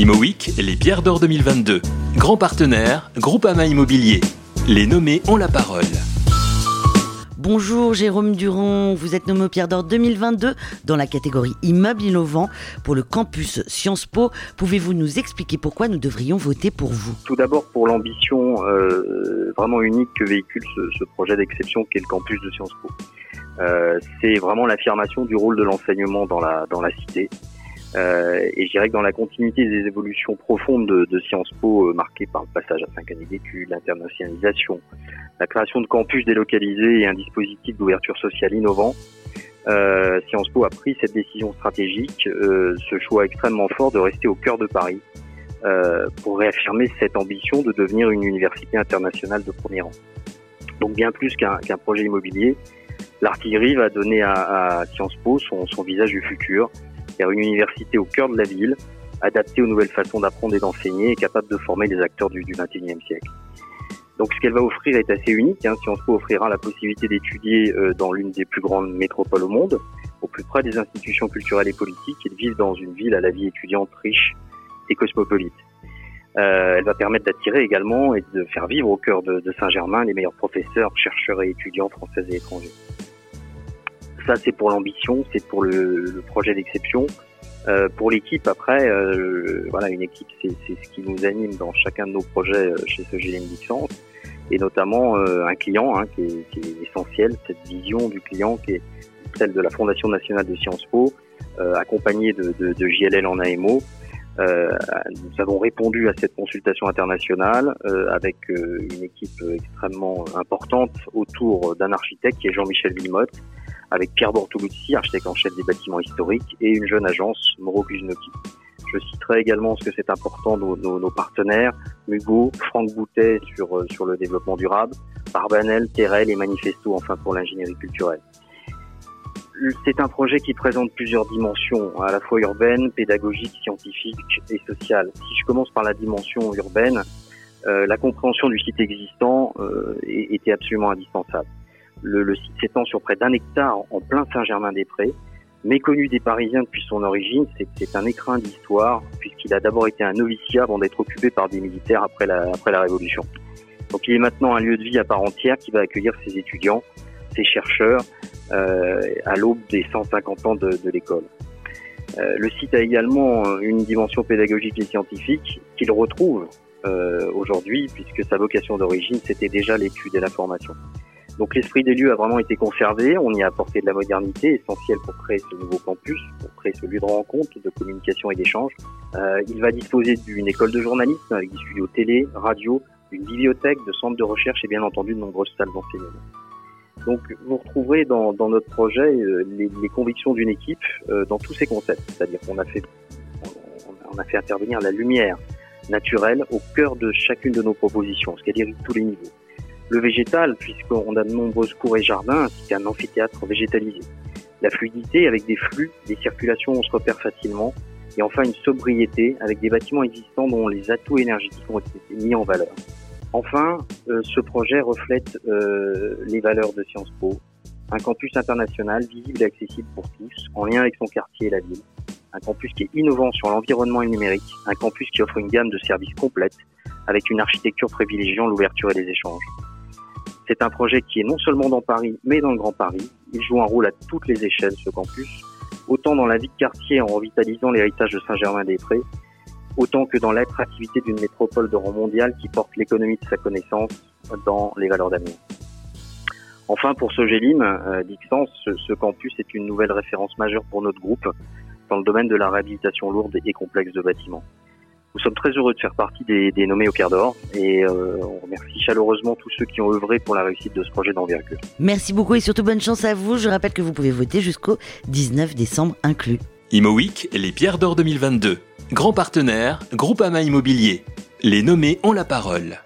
ImoWeek, les pierres d'or 2022. Grand partenaire, Groupama Immobilier. Les nommés ont la parole. Bonjour Jérôme Durand, vous êtes nommé au Pierre d'Or 2022 dans la catégorie Immeuble innovant pour le campus Sciences Po. Pouvez-vous nous expliquer pourquoi nous devrions voter pour vous? Tout d'abord pour l'ambition euh, vraiment unique que véhicule ce, projet d'exception qu'est le campus de Sciences Po. Euh, c'est vraiment l'affirmation du rôle de l'enseignement dans la, dans la cité. Euh, et je dirais que dans la continuité des évolutions profondes de, de Sciences Po, euh, marquées par le passage à cinq années d'études, l'internationalisation, la création de campus délocalisés et un dispositif d'ouverture sociale innovant, euh, Sciences Po a pris cette décision stratégique, euh, ce choix extrêmement fort de rester au cœur de Paris euh, pour réaffirmer cette ambition de devenir une université internationale de premier rang. Donc bien plus qu'un projet immobilier, l'artillerie va donner à, à Sciences Po son, son visage du futur, une université au cœur de la ville, adaptée aux nouvelles façons d'apprendre et d'enseigner et capable de former les acteurs du, 21e siècle. Donc ce qu'elle va offrir est assez unique. Hein. Sciences Po offrira la possibilité d'étudier euh, dans l'une des plus grandes métropoles au monde, au plus près des institutions culturelles et politiques, et de vivre dans une ville à la vie étudiante riche et cosmopolite. Euh, elle va permettre d'attirer également et de faire vivre au cœur de Saint-Germain les meilleurs professeurs, chercheurs et étudiants français et étrangers. Ça, c'est pour l'ambition, c'est pour le, projet d'exception. Euh, pour l'équipe, après, euh, voilà, une équipe, c'est ce qui nous anime dans chacun de nos projets euh, chez ce GLM Dixence, et notamment euh, un client hein, qui, est, qui, est, essentiel, cette vision du client qui est celle de la Fondation nationale de Sciences Po, euh, accompagnée de, de, de, JLL en AMO. nous avons répondu à cette consultation internationale avec une équipe extrêmement importante autour d'un architecte qui est Jean-Michel Villemotte, avec Pierre Bortoluzzi, architecte en chef des bâtiments historiques, et une jeune agence, Moro Kuznoki. Je citerai également ce que c'est important nos, nos, nos, partenaires, Mugo, Franck Boutet sur, euh, sur le développement durable, Barbanel, Terrel et Manifesto enfin pour l'ingénierie culturelle. C'est un projet qui présente plusieurs dimensions, à la fois urbaine, pédagogique, scientifique et sociale. Si je commence par la dimension urbaine, euh, la compréhension du site existant euh, était absolument indispensable. Le, le site s'étend sur près d'un hectare en plein Saint-Germain-des-Prés. Méconnu des Parisiens depuis son origine, c'est un écrin d'histoire, puisqu'il a d'abord été un noviciat avant d'être occupé par des militaires après la, après la Révolution. Donc il est maintenant un lieu de vie à part entière qui va accueillir ses étudiants, ses chercheurs, euh, à l'aube des 150 ans de, de l'école. Euh, le site a également une dimension pédagogique et scientifique qu'il retrouve euh, aujourd'hui, puisque sa vocation d'origine, c'était déjà l'étude et la formation. Donc l'esprit des lieux a vraiment été conservé, on y a apporté de la modernité essentielle pour créer ce nouveau campus, pour créer ce lieu de rencontre, de communication et d'échange. Euh, il va disposer d'une école de journalisme avec des studios télé, radio, une bibliothèque, de centres de recherche et bien entendu de nombreuses salles d'enseignement. Donc vous retrouverez dans, dans notre projet euh, les, convictions d'une équipe euh, dans tous ses concepts, c'est-à-dire qu'on a fait on a fait intervenir la lumière naturelle au cœur de chacune de nos propositions, ce qui veut dire tous les niveaux le végétal, puisqu'on a de nombreuses cours et jardins, ainsi qu'un amphithéâtre végétalisé. La fluidité, avec des flux, des circulations, on se repère facilement. Et enfin, une sobriété, avec des bâtiments existants dont les atouts énergétiques ont été mis en valeur. Enfin, euh, ce projet reflète euh, les valeurs de Sciences Po. Un campus international, visible et accessible pour tous, en lien avec son quartier et la ville. Un campus qui est innovant sur l'environnement et le numérique. Un campus qui offre une gamme de services complète, avec une architecture privilégiant l'ouverture et les échanges. C'est un projet qui est non seulement dans Paris, mais dans le Grand Paris. Il joue un rôle à toutes les échelles, ce campus, autant dans la vie de quartier en revitalisant l'héritage de Saint-Germain-des-Prés, autant que dans l'attractivité d'une métropole de rang mondial qui porte l'économie de sa connaissance dans les valeurs d'avenir. Enfin, pour ce GELIM, euh, Dixence, ce, ce, campus est une nouvelle référence majeure pour notre groupe dans le domaine de la réhabilitation lourde et complexe de bâtiments. Nous sommes très heureux de faire partie des, des nommés au quart d'or et euh, on remercie chaleureusement tous ceux qui ont œuvré pour la réussite de ce projet d'envergure. Merci beaucoup et surtout bonne chance à vous. Je rappelle que vous pouvez voter jusqu'au 19 décembre inclus. ImoWeek, les pierres d'or 2022. Grand partenaire, Groupama Immobilier. Les nommés ont la parole.